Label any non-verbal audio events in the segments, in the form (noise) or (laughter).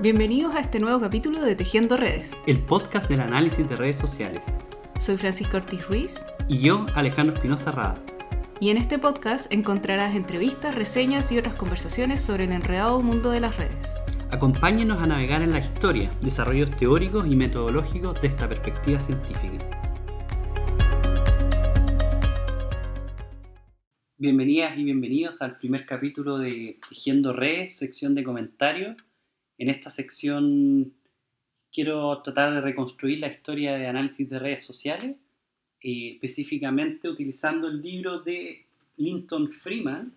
Bienvenidos a este nuevo capítulo de Tejiendo Redes. el podcast del análisis de redes sociales. Soy Francisco Ortiz Ruiz Y yo, Alejandro Espinosa Rada. y en este podcast encontrarás entrevistas, reseñas y otras conversaciones sobre el enredado mundo de las redes. Acompáñenos a navegar en la historia, desarrollos teóricos y metodológicos de esta perspectiva científica. Bienvenidas y bienvenidos al primer capítulo de Tejiendo Redes, sección de comentarios. En esta sección quiero tratar de reconstruir la historia de análisis de redes sociales, eh, específicamente utilizando el libro de Linton Freeman,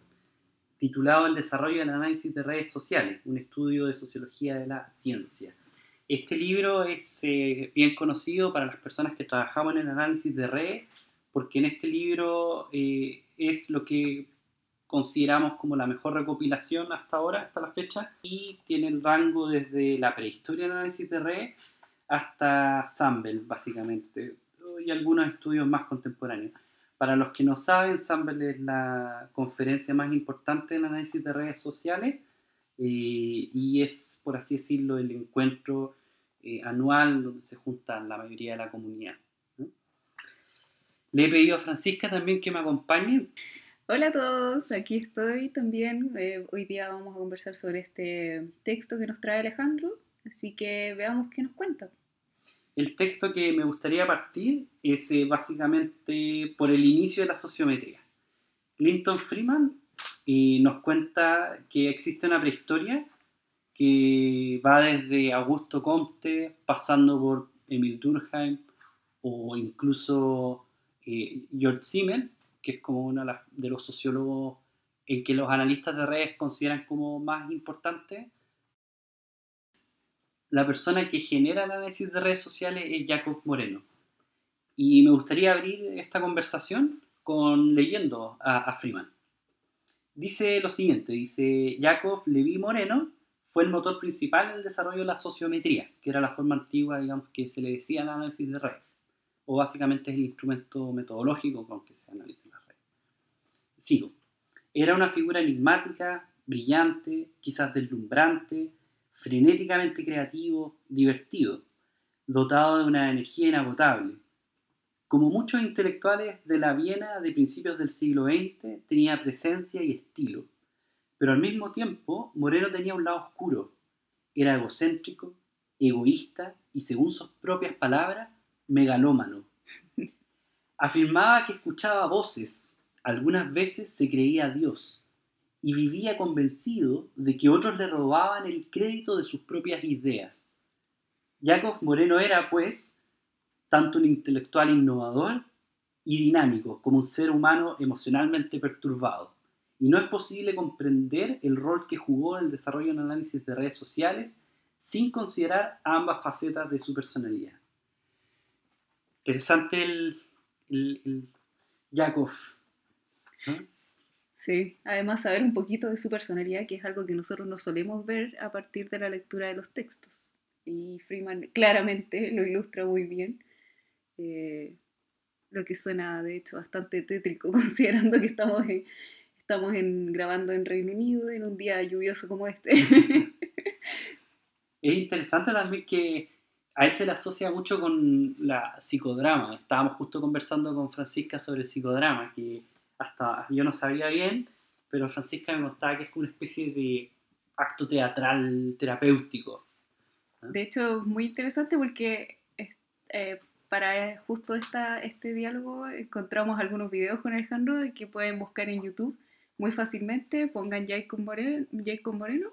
titulado El desarrollo del análisis de redes sociales, un estudio de sociología de la ciencia. Este libro es eh, bien conocido para las personas que trabajamos en el análisis de redes, porque en este libro eh, es lo que consideramos como la mejor recopilación hasta ahora, hasta la fecha, y tiene el rango desde la prehistoria del análisis de redes hasta Sample, básicamente, y algunos estudios más contemporáneos. Para los que no saben, Sample es la conferencia más importante en análisis de redes sociales eh, y es, por así decirlo, el encuentro eh, anual donde se juntan la mayoría de la comunidad. Le he pedido a Francisca también que me acompañe. Hola a todos, aquí estoy también. Eh, hoy día vamos a conversar sobre este texto que nos trae Alejandro, así que veamos qué nos cuenta. El texto que me gustaría partir es eh, básicamente por el inicio de la sociometría. Clinton Freeman eh, nos cuenta que existe una prehistoria que va desde Augusto Comte, pasando por Emil Durkheim o incluso eh, George Simmel, que es como uno de, los sociólogos en que los analistas de redes consideran como más importante. La persona que genera el análisis de redes sociales es Jacob Moreno. Y me gustaría abrir esta conversación con leyendo a, a Freeman. Dice lo siguiente, dice Jacob Levi Moreno fue el motor principal en el desarrollo de la sociometría, que era la forma antigua, digamos, que se le decía al análisis de redes, o básicamente es el instrumento metodológico con que se analizan las redes. Sigo. Era una figura enigmática, brillante, quizás deslumbrante, frenéticamente creativo, divertido, dotado de una energía inagotable. Como muchos intelectuales de la Viena de principios del siglo XX, tenía presencia y estilo, pero al mismo tiempo Moreno tenía un lado oscuro. Era egocéntrico, egoísta y, según sus propias palabras, megalómano. Afirmaba que escuchaba voces, algunas veces se creía Dios, y vivía convencido de que otros le robaban el crédito de sus propias ideas. Jacob Moreno era, pues, tanto un intelectual innovador y dinámico como un ser humano emocionalmente perturbado. Y no es posible comprender el rol que jugó en el desarrollo del análisis de redes sociales sin considerar ambas facetas de su personalidad. Interesante el, el. ¿no? Sí, además saber un poquito de su personalidad, que es algo que nosotros no solemos ver a partir de la lectura de los textos. Y Freeman claramente (laughs) lo ilustra muy bien, eh, lo que suena de hecho bastante tétrico (laughs) considerando que estamos, en- estamos en, grabando en Reino Unido en un día lluvioso como este. (laughs) Es interesante también que a él se le asocia mucho con la psicodrama. Estábamos justo conversando con Francisca sobre el psicodrama, que hasta yo no sabía bien, pero Francisca me contaba que es como una especie de acto teatral terapéutico. De hecho, muy interesante porque eh, para justo esta, este diálogo encontramos algunos videos con Alejandro que pueden buscar en YouTube muy fácilmente. Pongan Jacob Moreno, Jacob Moreno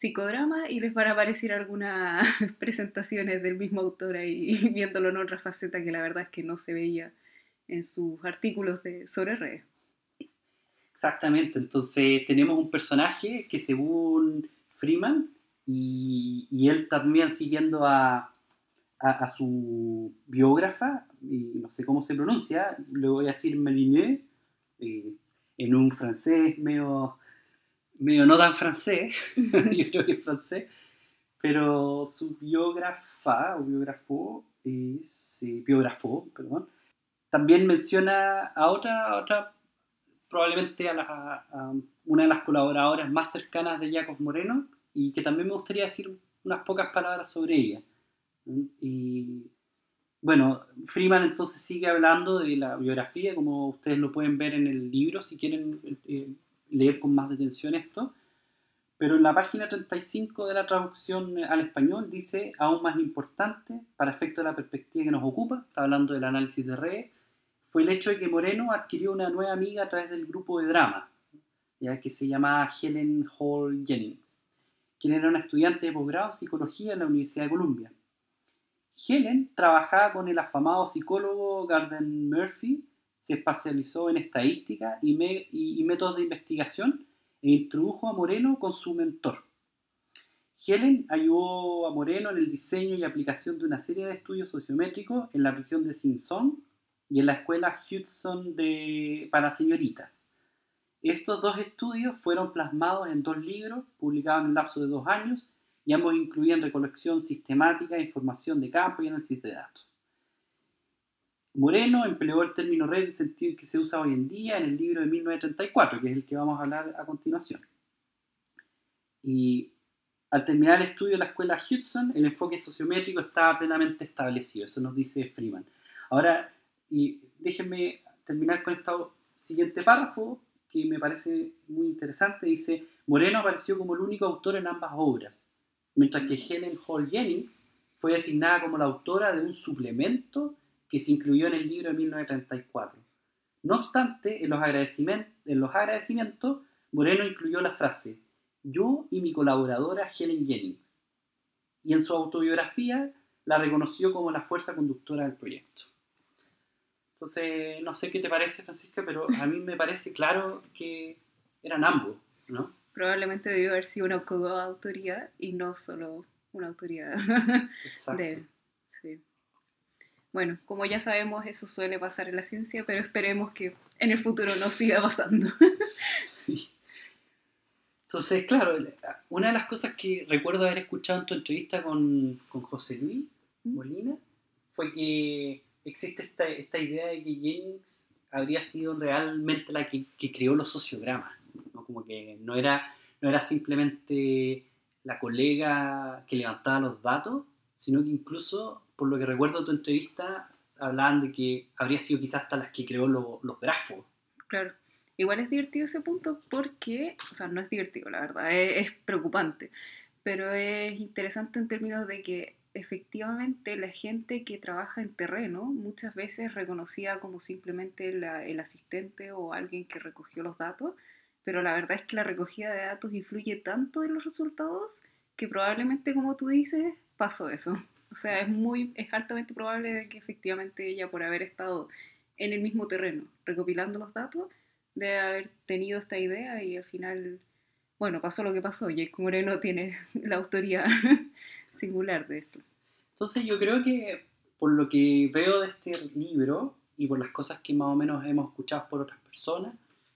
psicodrama y les van a aparecer algunas (laughs) presentaciones del mismo autor ahí (laughs) viéndolo en otra faceta que la verdad es que no se veía en sus artículos de, sobre redes. Exactamente, entonces tenemos un personaje que según Freeman, y, él también siguiendo a, a, a su biógrafa, y no sé cómo se pronuncia, le voy a decir Meliné, eh, en un francés medio, medio no tan francés, (laughs) yo creo que es francés, pero su biógrafa, o biógrafo, es, eh, biógrafo, perdón, también menciona a otra, a otra probablemente a, la- a- a una de las colaboradoras más cercanas de Jacob Moreno y que también me gustaría decir unas pocas palabras sobre ella. Y bueno, Freeman entonces sigue hablando de la biografía, como ustedes lo pueden ver en el libro si quieren eh, leer con más detención esto. Pero en la página 35 de la traducción al español dice, aún más importante, para efecto de la perspectiva que nos ocupa, está hablando del análisis de redes, fue el hecho de que Moreno adquirió una nueva amiga a través del grupo de drama, ya que se llamaba Helen Hall Jennings, quien era una estudiante de posgrado en psicología en la Universidad de Columbia. Helen trabajaba con el afamado psicólogo Garden Murphy, se especializó en estadística y, métodos de investigación e introdujo a Moreno con su mentor. Helen ayudó a Moreno en el diseño y aplicación de una serie de estudios sociométricos en la prisión de Simpson y en la escuela Hudson de, para señoritas. Estos dos estudios fueron plasmados en dos libros publicados en el lapso de dos años y ambos incluían recolección sistemática de información de campo y análisis de datos. Moreno empleó el término red en el sentido que se usa hoy en día en el libro de 1934, que es el que vamos a hablar a continuación. Y al terminar el estudio de la escuela Hudson, el enfoque sociométrico estaba plenamente establecido, eso nos dice Freeman. Ahora, y déjenme terminar con este siguiente párrafo, que me parece muy interesante. Dice, Moreno apareció como el único autor en ambas obras, mientras que Helen Hall Jennings fue designada como la autora de un suplemento que se incluyó en el libro de 1934. No obstante, en los, agradecimientos, en los agradecimientos, Moreno incluyó la frase, yo y mi colaboradora Helen Jennings, y en su autobiografía la reconoció como la fuerza conductora del proyecto. Entonces, no sé qué te parece, Francisca, pero a mí me parece claro que eran ambos, ¿no? Probablemente debió haber sido una coautoría y no solo una autoría (laughs) de él. Sí. Bueno, como ya sabemos, eso suele pasar en la ciencia, pero esperemos que en el futuro no siga pasando. (laughs) Entonces, claro, una de las cosas que recuerdo haber escuchado en tu entrevista con, con José Luis. Molina fue que existe esta, esta, idea de que Jennings habría sido realmente la que, que creó los sociogramas, ¿no? como que no era, no era simplemente la colega que levantaba los datos, sino que incluso por lo que recuerdo tu entrevista, hablaban de que habría sido quizás hasta las que creó los grafos. Claro. Igual es divertido ese punto porque, o sea, no es divertido, la verdad, es, preocupante, pero es interesante en términos de que efectivamente la gente que trabaja en terreno muchas veces reconocida como simplemente el asistente o alguien que recogió los datos, pero la verdad es que la recogida de datos influye tanto en los resultados que probablemente, como tú dices, pasó eso. O sea, es muy, es altamente probable que efectivamente ella, por haber estado en el mismo terreno, recopilando los datos, debe haber tenido esta idea y al final, bueno, pasó lo que pasó. Jake Moreno tiene (laughs) la autoría (laughs) singular de esto. Entonces yo creo que por lo que veo de este libro y por las cosas que más o menos hemos escuchado por otras personas,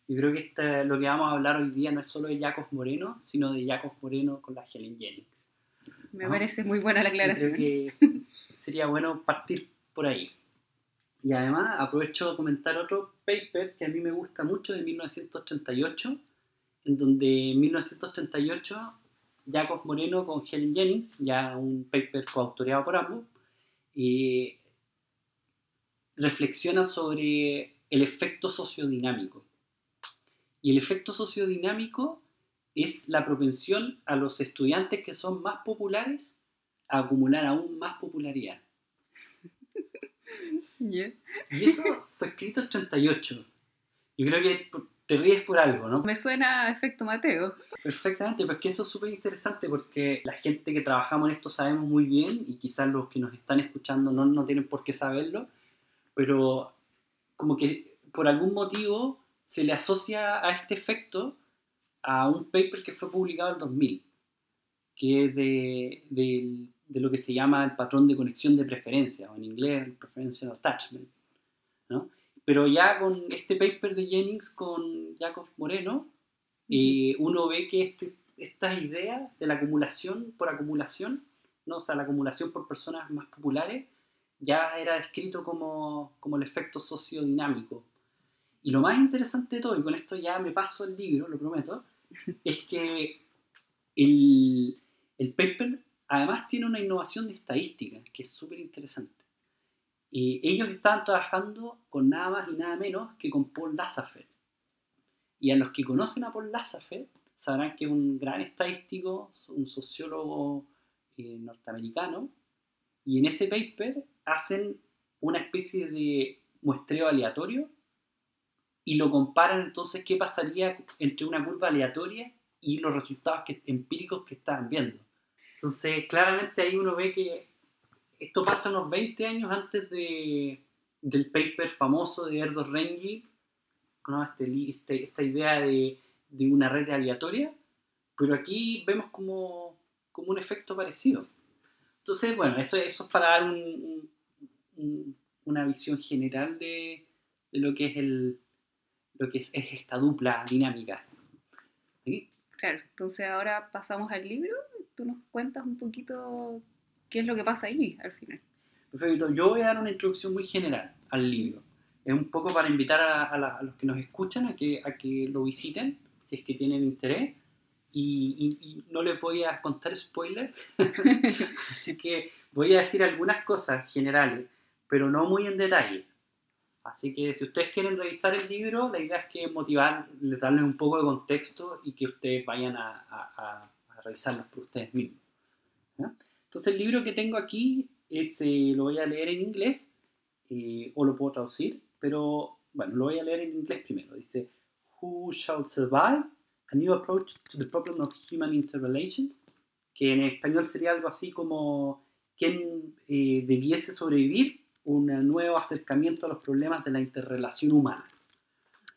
yo creo que este, lo que vamos a hablar hoy día no es solo de Jacob Moreno, sino de Jacob Moreno con la Helen Jennings. Me parece muy buena la aclaración. creo que (laughs) sería bueno partir por ahí. Y además aprovecho de comentar otro paper que a mí me gusta mucho de 1938, en donde en 1938 Jacob Moreno con Helen Jennings, ya un paper coautoreado por ambos, reflexiona sobre el efecto sociodinámico. Y el efecto sociodinámico es la propensión a los estudiantes que son más populares a acumular aún más popularidad. (laughs) Y eso fue escrito en 38. Yo creo que te ríes por algo, ¿no? Me suena a efecto Mateo. Perfectamente, pues que eso es súper interesante porque la gente que trabajamos en esto sabemos muy bien y quizás los que nos están escuchando no, no tienen por qué saberlo, pero como que por algún motivo se le asocia a este efecto a un paper que fue publicado en 2000, que es de, de, lo que se llama el patrón de conexión de preferencia, o en inglés el preferential attachment. ¿no? Pero ya con este paper de Jennings con Jacob Moreno, eh, uno ve que este, estas ideas de la acumulación por acumulación, ¿no? o sea, la acumulación por personas más populares, ya era descrito como, como el efecto sociodinámico. Y lo más interesante de todo, y con esto ya me paso el libro, lo prometo, es que el, el paper además tiene una innovación de estadística que es súper interesante. Eh, ellos estaban trabajando con nada más y nada menos que con Paul Lazafer. Y a los que conocen a Paul Lazafer sabrán que es un gran estadístico, un sociólogo eh, norteamericano, y en ese paper hacen una especie de muestreo aleatorio y lo comparan entonces qué pasaría entre una curva aleatoria y los resultados empíricos que estaban viendo. Entonces, claramente ahí uno ve que esto pasa unos 20 años antes de, del paper famoso de Erdo Rengi, ¿no? Este, este, esta idea de, de, una red aleatoria, pero aquí vemos como, como, un efecto parecido. Entonces, bueno, eso, eso es para dar un, una visión general de, de, lo que es el lo que es, esta dupla dinámica. Claro, entonces ahora pasamos al libro, tú nos cuentas un poquito qué es lo que pasa ahí al final. Perfecto, yo voy a dar una introducción muy general al libro. Es un poco para invitar a, los que nos escuchan a que, a que lo visiten, si es que tienen interés. Y, no les voy a contar spoilers, (laughs) así que voy a decir algunas cosas generales, pero no muy en detalle. Así que si ustedes quieren revisar el libro, la idea es que motivar, darles un poco de contexto y que ustedes vayan a, a, a revisarlos por ustedes mismos. Entonces el libro que tengo aquí es, eh, lo voy a leer en inglés eh, o lo puedo traducir, pero bueno, lo voy a leer en inglés primero. Dice, Who shall survive? A new approach to the problem of human interrelations, que en español sería algo así como ¿quién eh, debiese sobrevivir? Un nuevo acercamiento a los problemas de la interrelación humana.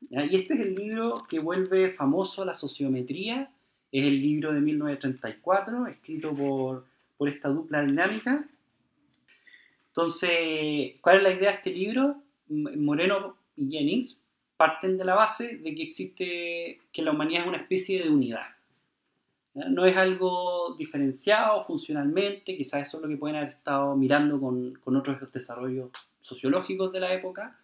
Y este es el libro que vuelve famoso la sociometría, es el libro de 1934, escrito por por esta dupla dinámica. Entonces, ¿cuál es la idea de este libro? Moreno y Jennings parten de la base de que existe, que la humanidad es una especie de unidad. No es algo diferenciado funcionalmente, quizás eso es lo que pueden haber estado mirando con, con otros desarrollos sociológicos de la época,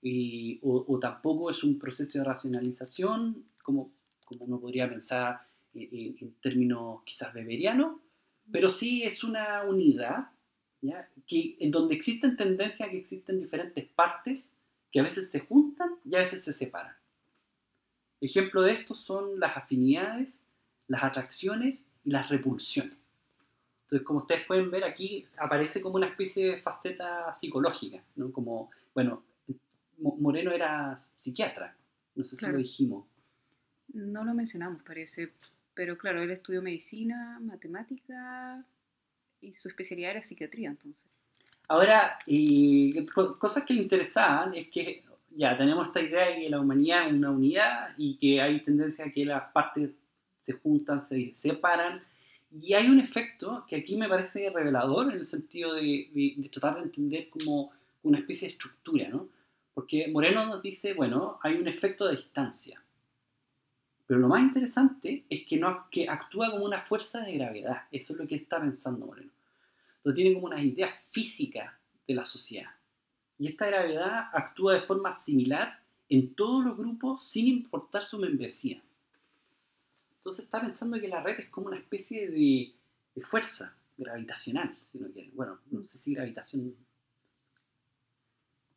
y, o, tampoco es un proceso de racionalización, como, como uno podría pensar en, en términos quizás beberianos, pero sí es una unidad. Que, en donde existen tendencias que existen diferentes partes que a veces se juntan y a veces se separan. Ejemplo de esto son las afinidades, las atracciones y las repulsiones. Entonces, como ustedes pueden ver aquí, aparece como una especie de faceta psicológica, ¿no? Como, bueno, Moreno era psiquiatra, no sé si lo dijimos. No lo mencionamos, parece, pero claro, él estudió medicina, matemática y su especialidad era psiquiatría entonces. Ahora, y cosas que le interesaban es que ya tenemos esta idea de que la humanidad es una unidad y que hay tendencia a que las partes se juntan, se separan. Y hay un efecto que aquí me parece revelador en el sentido de, tratar de entender como una especie de estructura, ¿no? Porque Moreno nos dice, bueno, hay un efecto de distancia. Pero lo más interesante es que, no, que actúa como una fuerza de gravedad. Eso es lo que está pensando Moreno. Lo tiene como una idea física de la sociedad. Y esta gravedad actúa de forma similar en todos los grupos sin importar su membresía. Entonces está pensando que la red es como una especie de, de fuerza gravitacional, si no quieren. Bueno, no sé si gravitación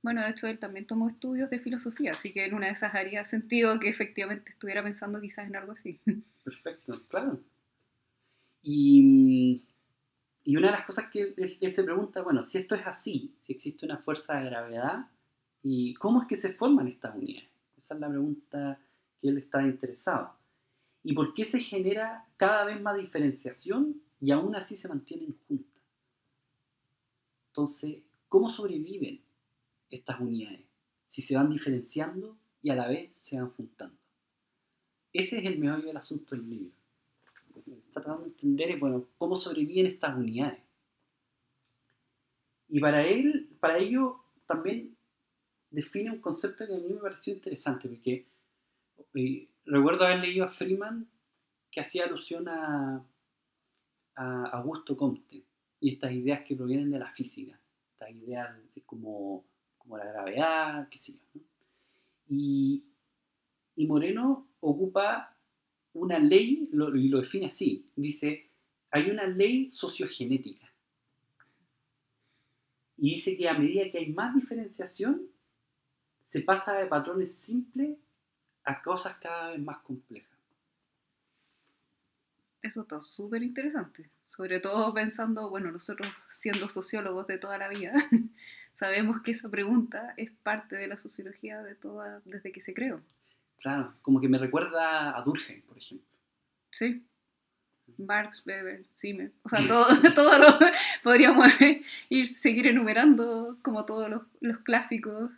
bueno, de hecho él también tomó estudios de filosofía, así que en una de esas haría sentido que efectivamente estuviera pensando quizás en algo así. (laughs) Perfecto, claro. Y, y una de las cosas que él, se pregunta, bueno, si esto es así, si existe una fuerza de gravedad, ¿y cómo es que se forman estas unidades? Esa es la pregunta que él está interesado. ¿Y por qué se genera cada vez más diferenciación y aún así se mantienen juntas? Entonces, ¿cómo sobreviven? estas unidades, si se van diferenciando y a la vez se van juntando. Ese es el meollo del asunto del libro. Está tratando de entender bueno, cómo sobreviven estas unidades. Y para él, para ello, también define un concepto que a mí me pareció interesante, porque eh, recuerdo haber leído a Freeman que hacía alusión a, a Augusto Comte y estas ideas que provienen de la física, estas ideas de como como la gravedad, qué sé yo. Y, y, Moreno ocupa una ley y lo define así. Dice, hay una ley sociogenética. Y dice que a medida que hay más diferenciación, se pasa de patrones simples a cosas cada vez más complejas. Eso está súper interesante. Sobre todo pensando, bueno, nosotros siendo sociólogos de toda la vida, (laughs) sabemos que esa pregunta es parte de la sociología de toda, desde que se creó. Claro, como que me recuerda a Durkheim, por ejemplo. Sí. Marx, Weber, Siemens, o sea, (laughs) todo, (laughs) todo lo podríamos ir seguir enumerando como todos los, los, clásicos.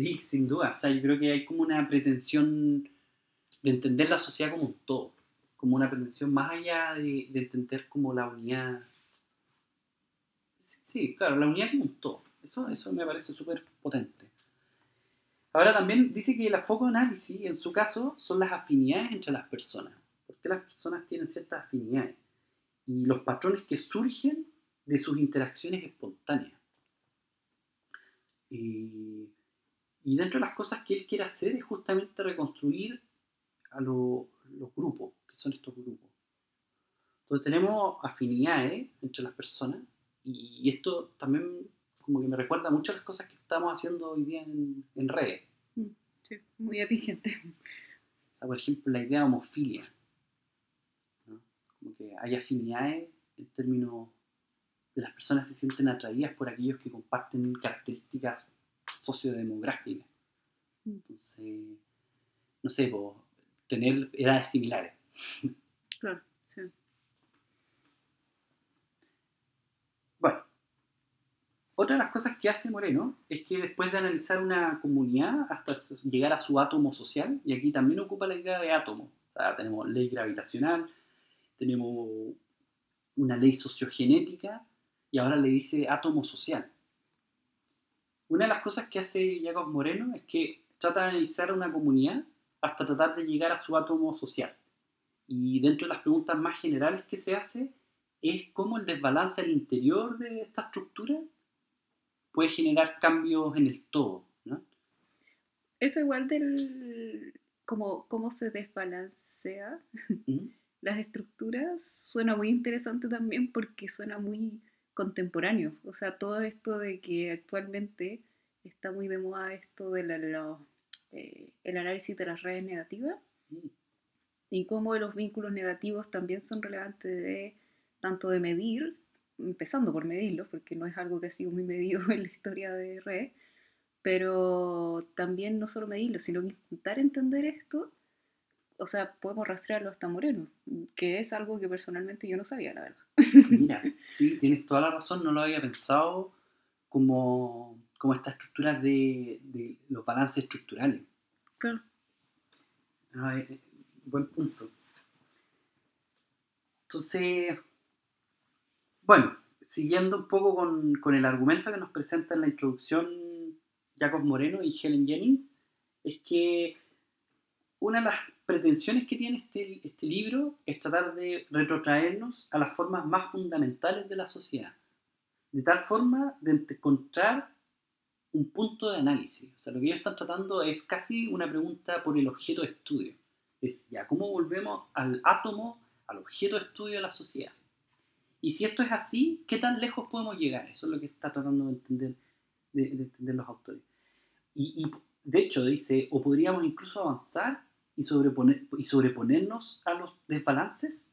Sí, sin duda. O sea, yo creo que hay como una pretensión de entender la sociedad como un todo, como una pretensión más allá de, de entender como la unidad. Sí, sí, claro, la unidad como un todo. Eso, eso me parece súper potente. Ahora también dice que el foco de análisis, en su caso, son las afinidades entre las personas. Porque las personas tienen ciertas afinidades. Y los patrones que surgen de sus interacciones espontáneas. Y, y dentro de las cosas que él quiere hacer es justamente reconstruir a los grupos, que son estos grupos. Entonces tenemos afinidades entre las personas y, esto también como que me recuerda mucho a las cosas que estamos haciendo hoy día en, en redes. Mm, sí, muy atingente. por ejemplo, la idea de homofilia. Como que hay afinidades en términos de las personas se sienten atraídas por aquellos que comparten características sociodemográficas. Mm. Entonces, no sé, tener edades similares. Claro, sí. Bueno, otra de las cosas que hace Moreno es que después de analizar una comunidad hasta llegar a su átomo social, y aquí también ocupa la idea de átomo, o sea, tenemos ley gravitacional, tenemos una ley sociogenética, y ahora le dice átomo social. Una de las cosas que hace Jacob Moreno es que trata de analizar una comunidad hasta tratar de llegar a su átomo social. Y dentro de las preguntas más generales que se hace es cómo el desbalance al interior de esta estructura puede generar cambios en el todo. ¿no? Eso igual del cómo, cómo se desbalancea las estructuras suena muy interesante también porque suena muy contemporáneo. O sea, todo esto de que actualmente está muy de moda esto de la, este, el análisis de las redes negativas mm. y cómo los vínculos negativos también son relevantes de tanto de medir, empezando por medirlos, porque no es algo que ha sido muy (laughs) medido en la historia de redes, pero también no solo medirlos, sino intentar entender esto, o sea, podemos rastrearlo hasta Moreno, que es algo que personalmente yo no sabía, la verdad. Mira, sí, tienes toda la razón, no lo había pensado como como estas estructuras de, de los balances estructurales. Claro. Eh, buen punto. Entonces, bueno, siguiendo un poco con, con, el argumento que nos presenta en la introducción Jacob Moreno y Helen Jennings, es que una de las pretensiones que tiene este, este libro es tratar de retrotraernos a las formas más fundamentales de la sociedad, de tal forma de encontrar un punto de análisis. O sea, lo que ellos están tratando es casi una pregunta por el objeto de estudio. Es ya, ¿cómo volvemos al átomo, al objeto de estudio de la sociedad? Y si esto es así, ¿qué tan lejos podemos llegar? Eso es lo que está tratando de entender, de, entender los autores. Y, y, de hecho dice, o podríamos incluso avanzar y, sobreponer, y sobreponernos a los desbalances.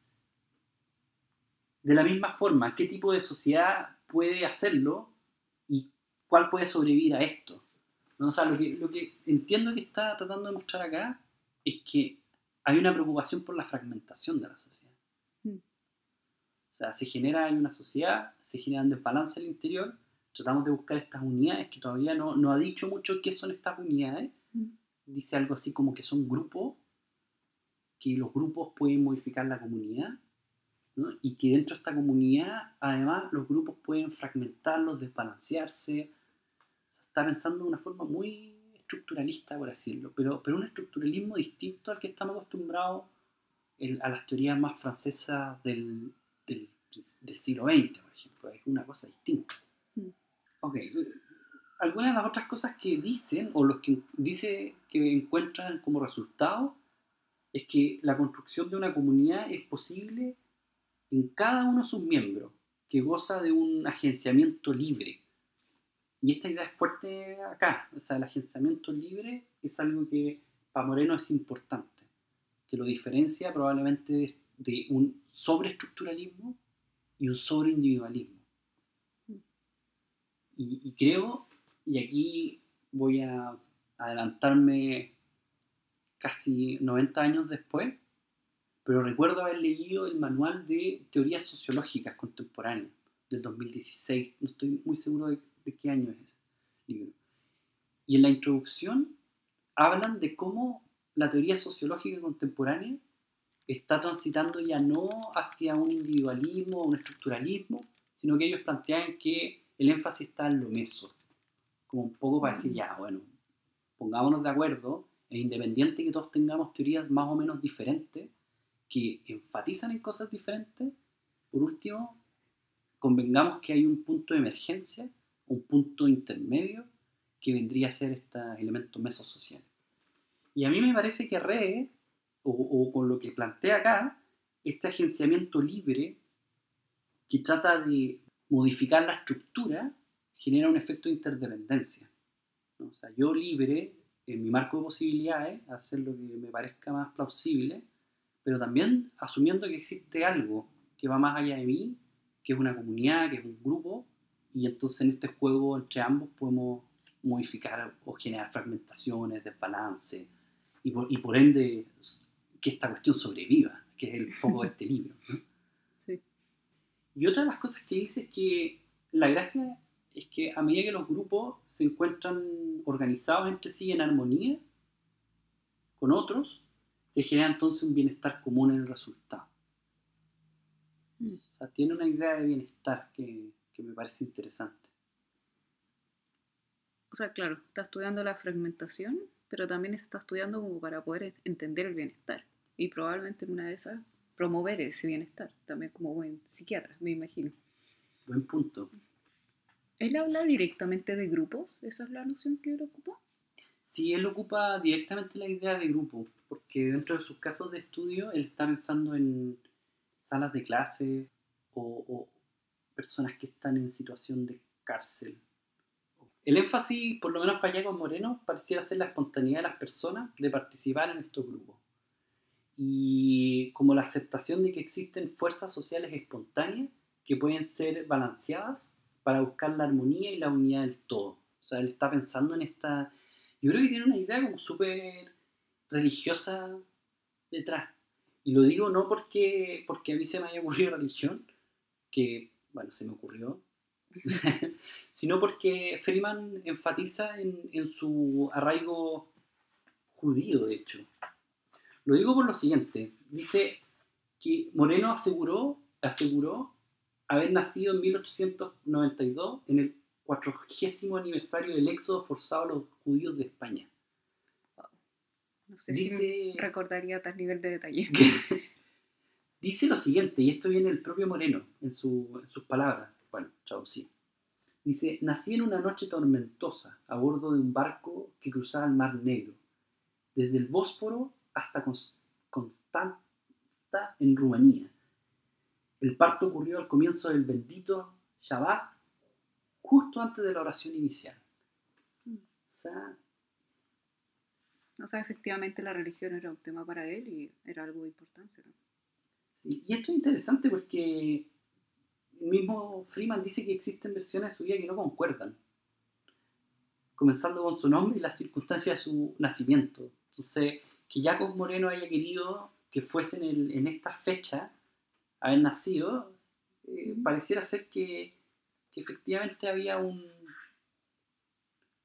De la misma forma, ¿qué tipo de sociedad puede hacerlo y cuál puede sobrevivir a esto. ¿No? O sea, lo que, lo que entiendo que está tratando de mostrar acá es que hay una preocupación por la fragmentación de la sociedad. Mm. O sea, se genera hay una sociedad, se generan desbalances al interior, tratamos de buscar estas unidades que todavía no, no ha dicho mucho qué son estas unidades. Dice algo así como que son grupos, que los grupos pueden modificar la comunidad ¿no? y que dentro de esta comunidad, además, los grupos pueden fragmentarlos, desbalancearse, está pensando de una forma muy estructuralista, por decirlo, pero, pero un estructuralismo distinto al que estamos acostumbrados a las teorías más francesas del, del, siglo XX, por ejemplo, es una cosa distinta. Mm. Ok, algunas de las otras cosas que dicen, o los que dice que encuentran como resultado, es que la construcción de una comunidad es posible en cada uno de sus miembros, que goza de un agenciamiento libre. Y esta idea es fuerte acá, o sea, el agenciamiento libre es algo que para Moreno es importante, que lo diferencia probablemente de, un sobreestructuralismo y un sobreindividualismo. Y, y creo, y aquí voy a adelantarme casi 90 años después, pero recuerdo haber leído el manual de teorías sociológicas contemporáneas del 2016, no estoy muy seguro de, qué año es ese libro. Y en la introducción hablan de cómo la teoría sociológica contemporánea está transitando ya no hacia un individualismo o un estructuralismo, sino que ellos plantean que el énfasis está en lo meso, como un poco para decir, ya, bueno, pongámonos de acuerdo, es independiente que todos tengamos teorías más o menos diferentes, que enfatizan en cosas diferentes, por último, convengamos que hay un punto de emergencia, un punto intermedio, que vendría a ser este elemento mesosocial. Y a mí me parece que RE, o, o con lo que plantea acá, este agenciamiento libre que trata de modificar la estructura, genera un efecto de interdependencia. O sea, yo libre, en mi marco de posibilidades, hacer lo que me parezca más plausible, pero también asumiendo que existe algo que va más allá de mí, que es una comunidad, que es un grupo, y entonces en este juego entre ambos podemos modificar o generar fragmentaciones, desbalance, y por, y por ende que esta cuestión sobreviva, que es el foco de este libro. Sí. Y otra de las cosas que dice es que la gracia es que a medida que los grupos se encuentran organizados entre sí en armonía con otros, se genera entonces un bienestar común en el resultado. Mm. O sea, tiene una idea de bienestar que, que me parece interesante. O sea, claro, está estudiando la fragmentación, pero también está estudiando como para poder entender el bienestar. Y probablemente en una de esas promover ese bienestar, también como buen psiquiatra, me imagino. Buen punto. ¿Él habla directamente de grupos? ¿Esa es la noción que él ocupa? Sí, él ocupa directamente la idea de grupo, porque dentro de sus casos de estudio él está pensando en salas de clase o, personas que están en situación de cárcel. El énfasis, por lo menos para con Moreno, pareciera ser la espontaneidad de las personas de participar en estos grupos. Y como la aceptación de que existen fuerzas sociales espontáneas que pueden ser balanceadas para buscar la armonía y la unidad del todo. O sea, él está pensando en esta... Yo creo que tiene una idea como súper religiosa detrás. Y lo digo no porque, porque a mí se me haya ocurrido religión, que, bueno, se me ocurrió, (laughs) sino porque Freeman enfatiza en, en, su arraigo judío, de hecho. Lo digo por lo siguiente, dice que Moreno aseguró, aseguró haber nacido en 1892 en el cuatrogésimo aniversario del éxodo forzado a los judíos de España. No sé si recordaría tal nivel de detalle. (laughs) dice lo siguiente, y esto viene del propio Moreno en, sus palabras. Bueno, chao, sí. Dice, nací en una noche tormentosa a bordo de un barco que cruzaba el Mar Negro, desde el Bósforo hasta Constanza en Rumanía el parto ocurrió al comienzo del bendito Shabbat, justo antes de la oración inicial. O sea, o sea, efectivamente la religión era un tema para él y era algo importante. y esto es interesante porque el mismo Freeman dice que existen versiones de su vida que no concuerdan, comenzando con su nombre y las circunstancias de su nacimiento. Entonces, que Jacob Moreno haya querido que fuese en, en esta fecha haber nacido, eh, pareciera ser que, efectivamente había un,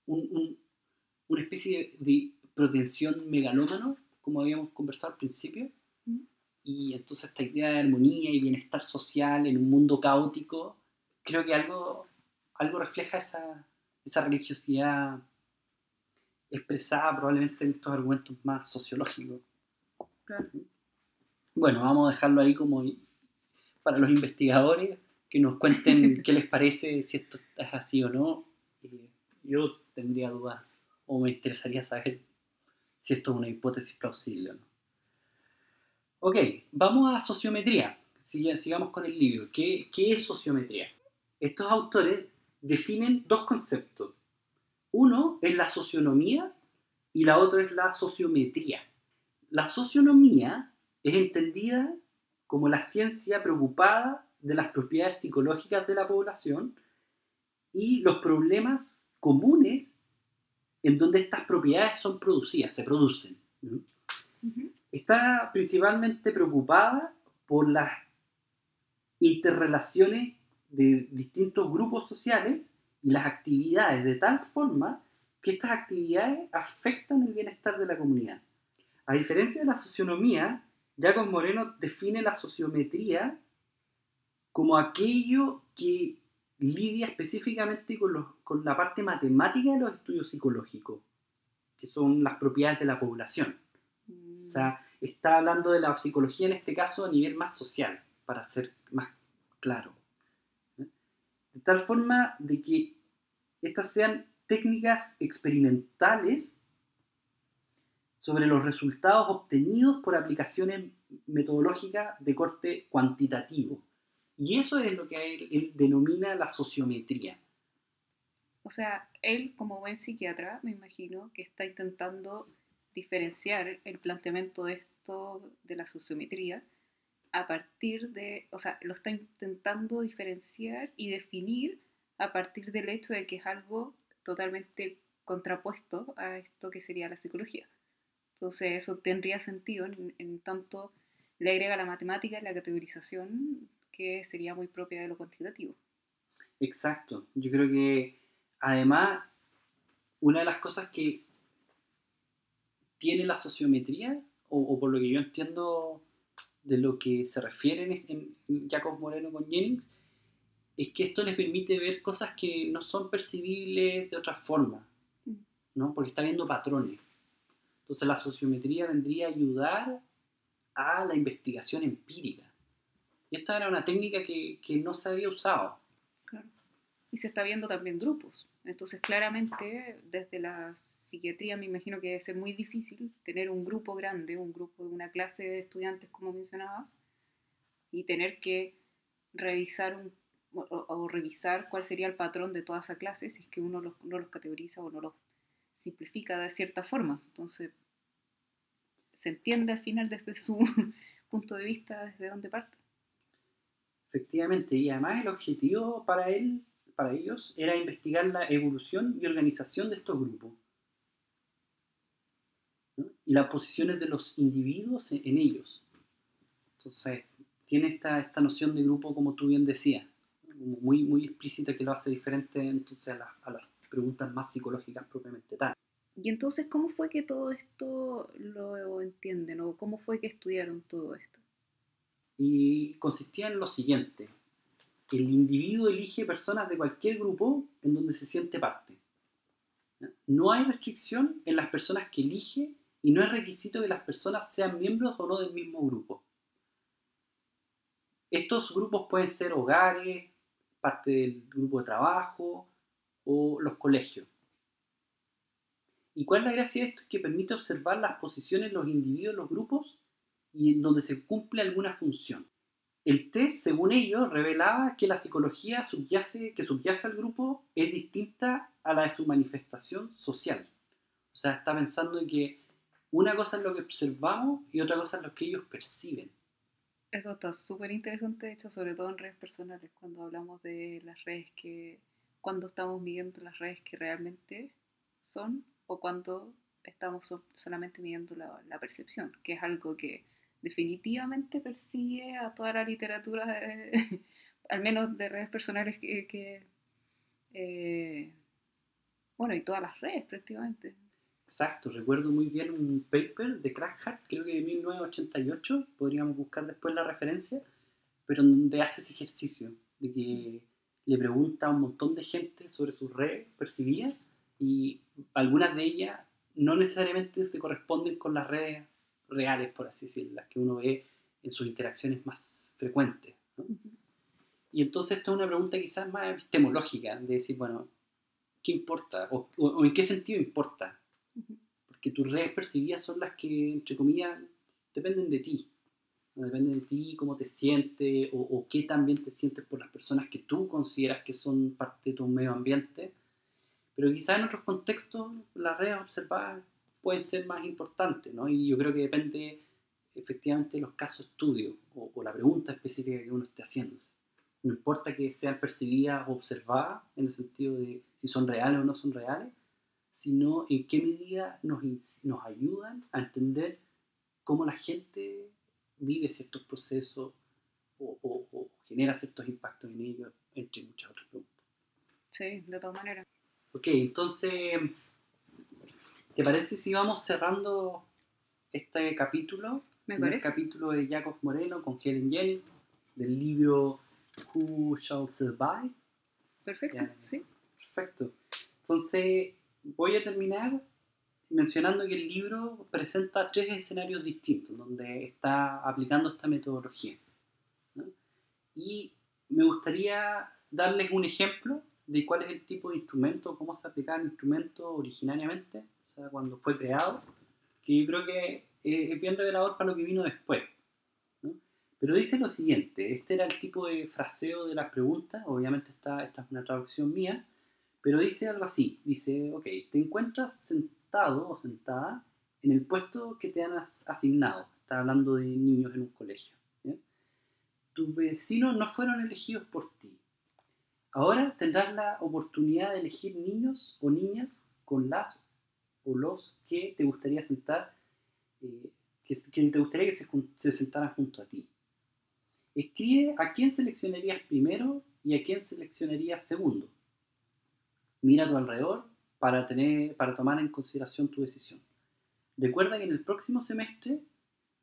una especie de, de, megalómano, como habíamos conversado al principio, y entonces esta idea de armonía y bienestar social en un mundo caótico, creo que algo, algo refleja esa, esa religiosidad expresada probablemente en estos argumentos más sociológicos. Bueno, vamos a dejarlo ahí como para los investigadores que nos cuenten (laughs) qué les parece, si esto es así o no. Yo tendría dudas o me interesaría saber si esto es una hipótesis plausible o no. Ok, vamos a sociometría. Sigamos con el libro. ¿Qué, ¿Qué es sociometría? Estos autores definen dos conceptos. Uno es la socionomía y la otra es la sociometría. La socionomía es entendida como la ciencia preocupada de las propiedades psicológicas de la población y los problemas comunes en donde estas propiedades son producidas, se producen. Está principalmente preocupada por las interrelaciones de distintos grupos sociales y las actividades de tal forma que estas actividades afectan el bienestar de la comunidad. A diferencia de la socionomía, Jacob Moreno define la sociometría como aquello que lidia específicamente con, la parte matemática de los estudios psicológicos, que son las propiedades de la población. O sea, está hablando de la psicología en este caso a nivel más social, para ser más claro. De tal forma de que estas sean técnicas experimentales sobre los resultados obtenidos por aplicaciones metodológicas de corte cuantitativo. Y eso es lo que él, denomina la sociometría. O sea, él como buen psiquiatra, me imagino que está intentando diferenciar el planteamiento de esto de la sociometría a partir de, o sea, lo está intentando diferenciar y definir a partir del hecho de que es algo totalmente contrapuesto a esto que sería la psicología. Entonces eso tendría sentido en, tanto le agrega la matemática y la categorización que sería muy propia de lo cuantitativo. Exacto. Yo creo que además una de las cosas que tiene la sociometría, o por lo que yo entiendo de lo que se refiere en, Jacob Moreno con Jennings, es que esto les permite ver cosas que no son percibibles de otra forma, mm. ¿no? Porque está viendo patrones. Entonces la sociometría vendría a ayudar a la investigación empírica. Y esta era una técnica que, que no se había usado. Claro. Y se está viendo también grupos. Entonces, claramente, desde la psiquiatría me imagino que debe ser muy difícil tener un grupo grande, un grupo de una clase de estudiantes, como mencionabas, y tener que revisar un, o, revisar cuál sería el patrón de toda esa clase si es que uno los, no los categoriza o no los simplifica de cierta forma. Entonces, se entiende al final desde su (laughs) punto de vista, desde dónde parte. Efectivamente, y además el objetivo para él para ellos era investigar la evolución y organización de estos grupos y las posiciones de los individuos en, ellos. Entonces, tiene esta, esta noción de grupo, como tú bien decías, muy, muy explícita que lo hace diferente entonces a las preguntas más psicológicas propiamente tal. Y entonces, ¿cómo fue que todo esto lo entienden o cómo fue que estudiaron todo esto? Y consistía en lo siguiente el individuo elige personas de cualquier grupo en donde se siente parte. No hay restricción en las personas que elige y no es requisito que las personas sean miembros o no del mismo grupo. Estos grupos pueden ser hogares, parte del grupo de trabajo o los colegios. ¿Y cuál es la gracia de esto? Es que permite observar las posiciones los individuos, los grupos, y en donde se cumple alguna función. El test, según ellos, revelaba que la psicología subyace, que subyace al grupo es distinta a la de su manifestación social. O sea, está pensando en que una cosa es lo que observamos y otra cosa es lo que ellos perciben. Eso está súper interesante, de hecho, sobre todo en redes personales, cuando hablamos de las redes que, cuando estamos midiendo las redes que realmente son o cuando estamos solamente midiendo la percepción, que es algo que definitivamente persigue a toda la literatura, (laughs) al menos de redes personales que, eh, bueno, y todas las redes prácticamente. Exacto, recuerdo muy bien un paper de Crack Hat, creo que de 1988, podríamos buscar después la referencia, pero donde hace ese ejercicio de que le pregunta a un montón de gente sobre sus redes percibidas y algunas de ellas no necesariamente se corresponden con las redes reales, por así decirlo, las que uno ve en sus interacciones más frecuentes. Y entonces esto es una pregunta quizás más epistemológica, de decir, bueno, ¿qué importa? ¿O, en qué sentido importa? Porque tus redes percibidas son las que, entre comillas, dependen de ti. Depende de ti, cómo te sientes o, o qué también te sientes por las personas que tú consideras que son parte de tu medio ambiente. Pero quizás en otros contextos las redes observadas pueden ser más importantes, ¿no? Y yo creo que depende efectivamente de los casos estudio o, o la pregunta específica que uno esté haciéndose. No importa que sean percibidas o observadas en el sentido de si son reales o no son reales, sino en qué medida nos, nos ayudan a entender cómo la gente vive ciertos procesos o, o, o, genera ciertos impactos en ellos, entre muchas otras preguntas. Sí, de todas maneras. Ok, entonces, ¿te parece si vamos cerrando este capítulo? Me el parece. capítulo de Jacob Moreno con Helen Jennings, del libro Who Shall Survive. Perfecto, Ya. sí. Perfecto. Entonces, voy a terminar mencionando que el libro presenta tres escenarios distintos donde está aplicando esta metodología. ¿no? Y me gustaría darles un ejemplo de cuál es el tipo de instrumento, cómo se aplicaba el instrumento originariamente, o sea, cuando fue creado, que yo creo que es es bien revelador para lo que vino después. ¿no? Pero dice lo siguiente, este era el tipo de fraseo de las preguntas, obviamente esta, esta es una traducción mía, pero dice algo así, dice, ok, te encuentras sentado o sentada en el puesto que te han as- asignado, está hablando de niños en un colegio. Tus vecinos no fueron elegidos por ti. Ahora tendrás la oportunidad de elegir niños o niñas con las o los que te gustaría sentar, eh, que, te gustaría que se, se sentaran junto a ti. Escribe a quién seleccionarías primero y a quién seleccionarías segundo. Mira a tu alrededor para, tener, para tomar en consideración tu decisión. Recuerda que en el próximo semestre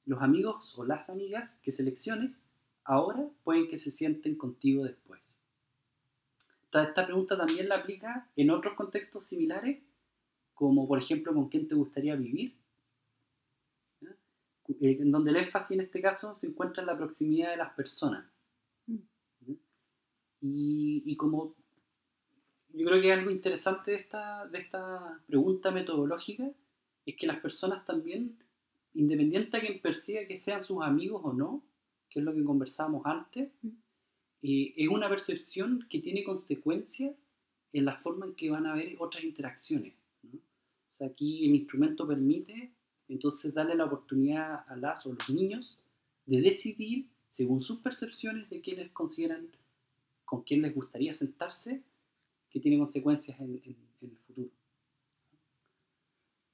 los amigos o las amigas que selecciones ahora pueden que se sienten contigo después. Esta, pregunta también la aplica en otros contextos similares, como por ejemplo con quién te gustaría vivir. Eh, donde el énfasis en este caso se encuentra en la proximidad de las personas. Mm. Y, y como yo creo que algo interesante de esta, de esta pregunta metodológica es que las personas también, independiente a quien perciba que sean sus amigos o no, que es lo que conversábamos antes, Mm. Eh, es una percepción que tiene consecuencias en la forma en que van a haber otras interacciones. ¿no? O sea, aquí el instrumento permite entonces darle la oportunidad a las o los niños de decidir, según sus percepciones, de qué les consideran, con quién les gustaría sentarse, que tiene consecuencias en, en- en el futuro.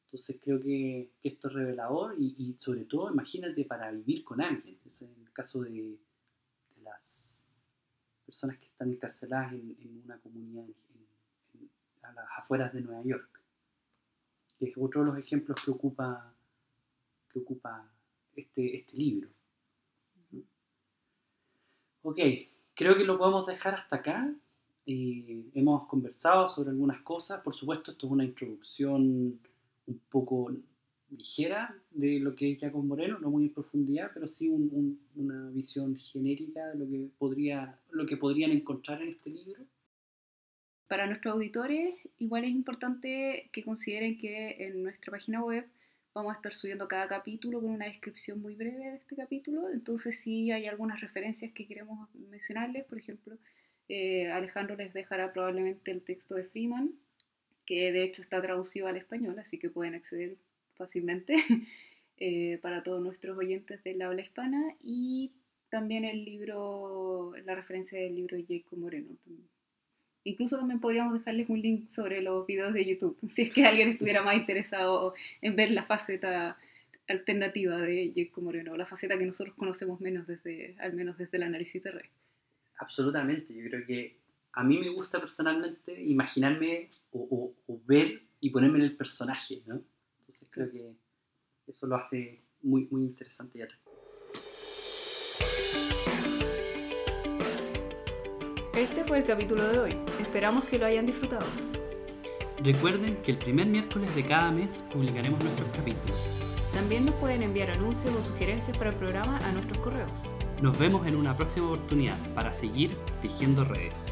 Entonces creo que, que esto es revelador y, y sobre todo, imagínate, para vivir con alguien. Es el caso de, personas que están encarceladas en, una comunidad a las afueras de Nueva York. Que es otro de los ejemplos que ocupa, que ocupa este, este libro. Ok, creo que lo podemos dejar hasta acá. Eh, hemos conversado sobre algunas cosas. Por supuesto, esto es una introducción un poco ligera de lo que es Jacob Moreno, no muy en profundidad, pero sí un- un- una visión genérica de lo que, podría, lo que podrían encontrar en este libro. Para nuestros auditores, igual es importante que consideren que en nuestra página web vamos a estar subiendo cada capítulo con una descripción muy breve de este capítulo. Entonces, si hay algunas referencias que queremos mencionarles, por ejemplo, eh, Alejandro les dejará probablemente el texto de Freeman, que de hecho está traducido al español, así que pueden acceder fácilmente (laughs) eh, para todos nuestros oyentes del habla hispana. Y también el libro, la referencia del libro de Jacob Moreno. Incluso también podríamos dejarles un link sobre los videos de YouTube, (laughs) si es que alguien estuviera más interesado en ver la faceta alternativa de Jacob Moreno, la faceta que nosotros conocemos menos desde, al menos desde el análisis de red. Absolutamente, yo creo que a mí me gusta personalmente imaginarme o, o- o ver y ponerme en el personaje, ¿no? Entonces creo que eso lo hace muy, muy interesante y atractivo. Este fue el capítulo de hoy. Esperamos que lo hayan disfrutado. Recuerden que el primer miércoles de cada mes publicaremos nuestros capítulos. También nos pueden enviar anuncios o sugerencias para el programa a nuestros correos. Nos vemos en una próxima oportunidad para seguir tejiendo redes.